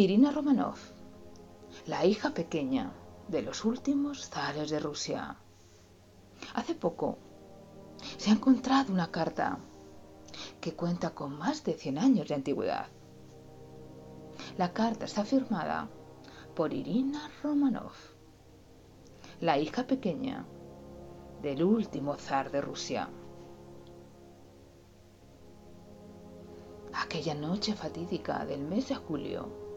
Irina Romanov, la hija pequeña de los últimos zares de Rusia. Hace poco se ha encontrado una carta que cuenta con más de 100 años de antigüedad. La carta está firmada por Irina Romanov, la hija pequeña del último zar de Rusia. Aquella noche fatídica del mes de julio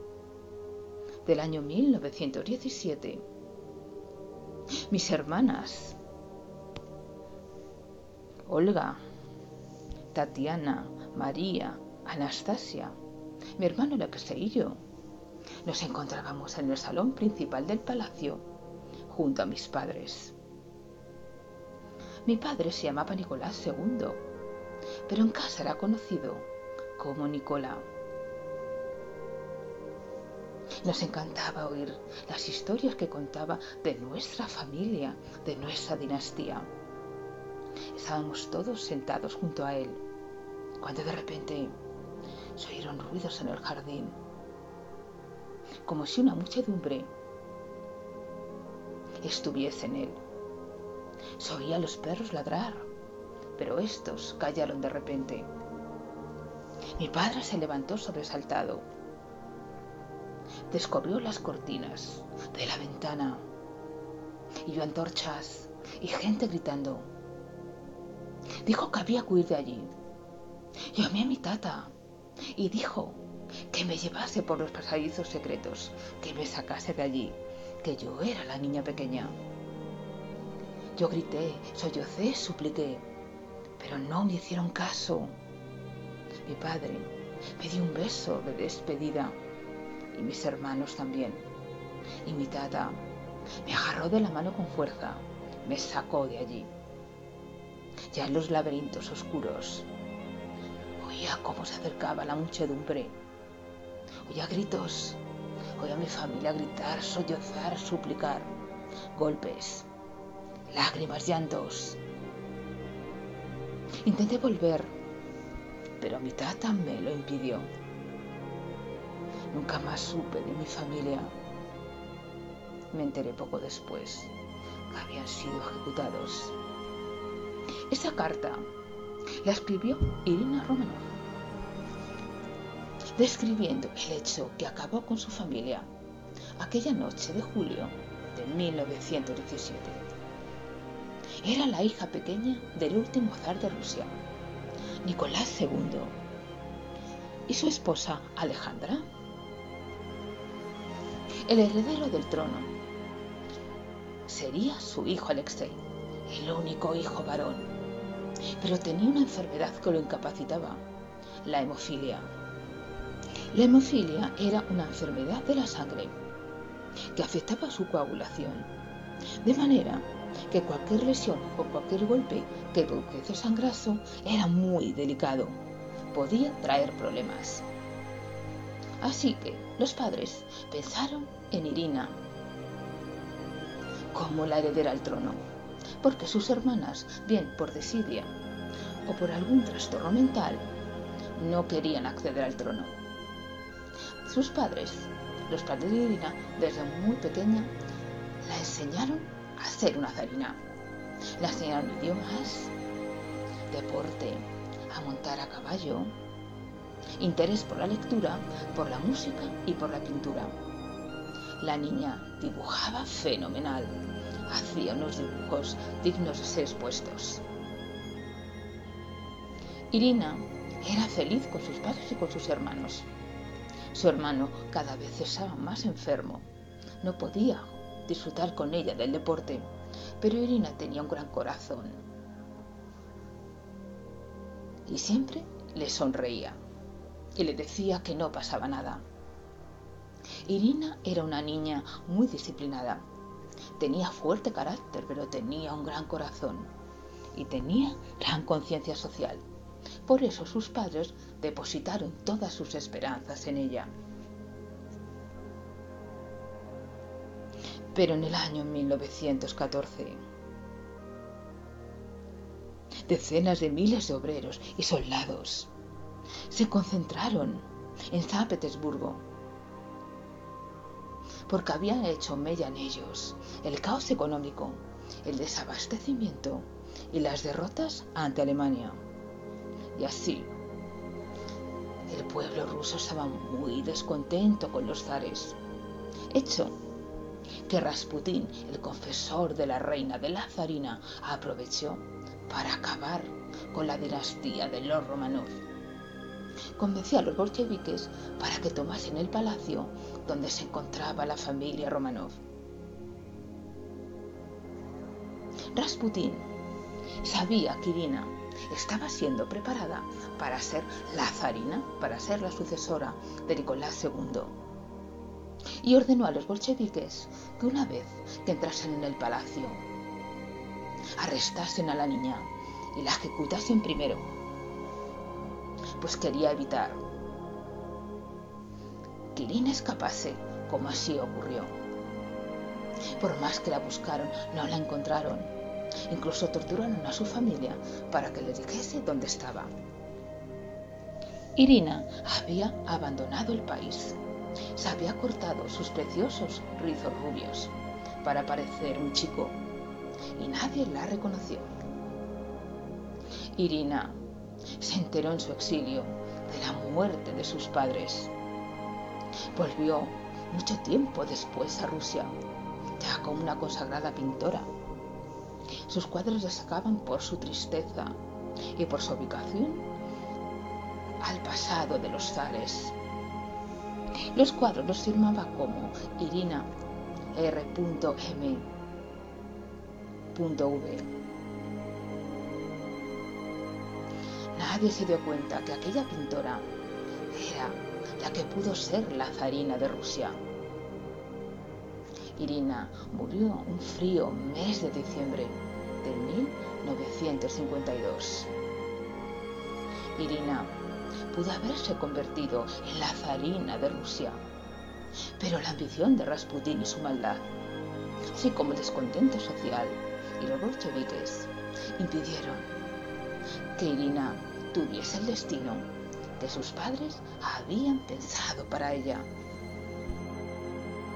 del año 1917, mis hermanas, Olga, Tatiana, María, Anastasia, mi hermano Alexei y yo, nos encontrábamos en el salón principal del palacio junto a mis padres. Mi padre se llamaba Nicolás II, pero en casa era conocido como Nicolás. Nos encantaba oír las historias que contaba de nuestra familia, de nuestra dinastía. Estábamos todos sentados junto a él, cuando de repente se oyeron ruidos en el jardín, como si una muchedumbre estuviese en él. Se oía a los perros ladrar, pero estos callaron de repente. Mi padre se levantó sobresaltado. Descubrió las cortinas de la ventana y vio antorchas y gente gritando. Dijo que había que huir de allí. Llamé a mi tata y dijo que me llevase por los pasadizos secretos, que me sacase de allí, que yo era la niña pequeña. Yo grité, sollocé, supliqué, pero no me hicieron caso. Mi padre me dio un beso de despedida y mis hermanos también. Y mi tata me agarró de la mano con fuerza, me sacó de allí. Ya en los laberintos oscuros oía cómo se acercaba la muchedumbre. Oía gritos, oía a mi familia gritar, sollozar, suplicar, golpes, lágrimas, llantos. Intenté volver, pero mi tata me lo impidió. Nunca más supe de mi familia. Me enteré poco después que habían sido ejecutados. Esa carta la escribió Irina Romanov, describiendo el hecho que acabó con su familia aquella noche de julio de 1917. Era la hija pequeña del último zar de Rusia, Nicolás II, y su esposa Alejandra, el heredero del trono. Sería su hijo Alexei, el único hijo varón, pero tenía una enfermedad que lo incapacitaba, la hemofilia. La hemofilia era una enfermedad de la sangre que afectaba su coagulación, de manera que cualquier lesión o cualquier golpe que produjese sangrazo era muy delicado, podía traer problemas. Así que los padres pensaron en Irina como la heredera al trono, porque sus hermanas, bien por desidia o por algún trastorno mental, no querían acceder al trono. Sus padres los padres de Irina, desde muy pequeña, la enseñaron a ser una zarina. La enseñaron idiomas, deporte, a montar a caballo, interés por la lectura, por la música y por la pintura. La niña dibujaba fenomenal, hacía unos dibujos dignos de ser expuestos. Irina era feliz con sus padres y con sus hermanos. Su hermano cada vez estaba más enfermo. No podía disfrutar con ella del deporte, pero Irina tenía un gran corazón. Y siempre le sonreía y le decía que no pasaba nada. Irina era una niña muy disciplinada. Tenía fuerte carácter, pero tenía un gran corazón y tenía gran conciencia social. Por eso sus padres depositaron todas sus esperanzas en ella. Pero en el año 1914, decenas de miles de obreros y soldados se concentraron en San Petersburgo porque habían hecho mella en ellos el caos económico, el desabastecimiento y las derrotas ante Alemania. Y así, el pueblo ruso estaba muy descontento con los zares, hecho que Rasputín, el confesor de la reina de la zarina, aprovechó para acabar con la dinastía de los Romanov. Convenció a los bolcheviques para que tomasen el palacio donde se encontraba la familia Romanov. Rasputín sabía que Irina estaba siendo preparada para ser la zarina, para ser la sucesora de Nicolás II. Y ordenó a los bolcheviques que una vez que entrasen en el palacio, arrestasen a la niña y la ejecutasen primero, pues quería evitar que Irina escapase, como así ocurrió. Por más que la buscaron, no la encontraron. Incluso torturaron a su familia para que le dijese dónde estaba. Irina había abandonado el país. Se había cortado sus preciosos rizos rubios para parecer un chico y nadie la reconoció. Irina se enteró en su exilio de la muerte de sus padres. Volvió mucho tiempo después a Rusia, ya como una consagrada pintora. Sus cuadros destacaban por su tristeza y por su ubicación al pasado de los zares. Los cuadros los firmaba como Irina R.M.V. Nadie se dio cuenta que aquella pintora era la que pudo ser la zarina de Rusia. Irina murió un frío mes de diciembre de 1952. Irina pudo haberse convertido en la zarina de Rusia, pero la ambición de Rasputín y su maldad, así como el descontento social y los bolcheviques, impidieron que Irina tuviese el destino que sus padres habían pensado para ella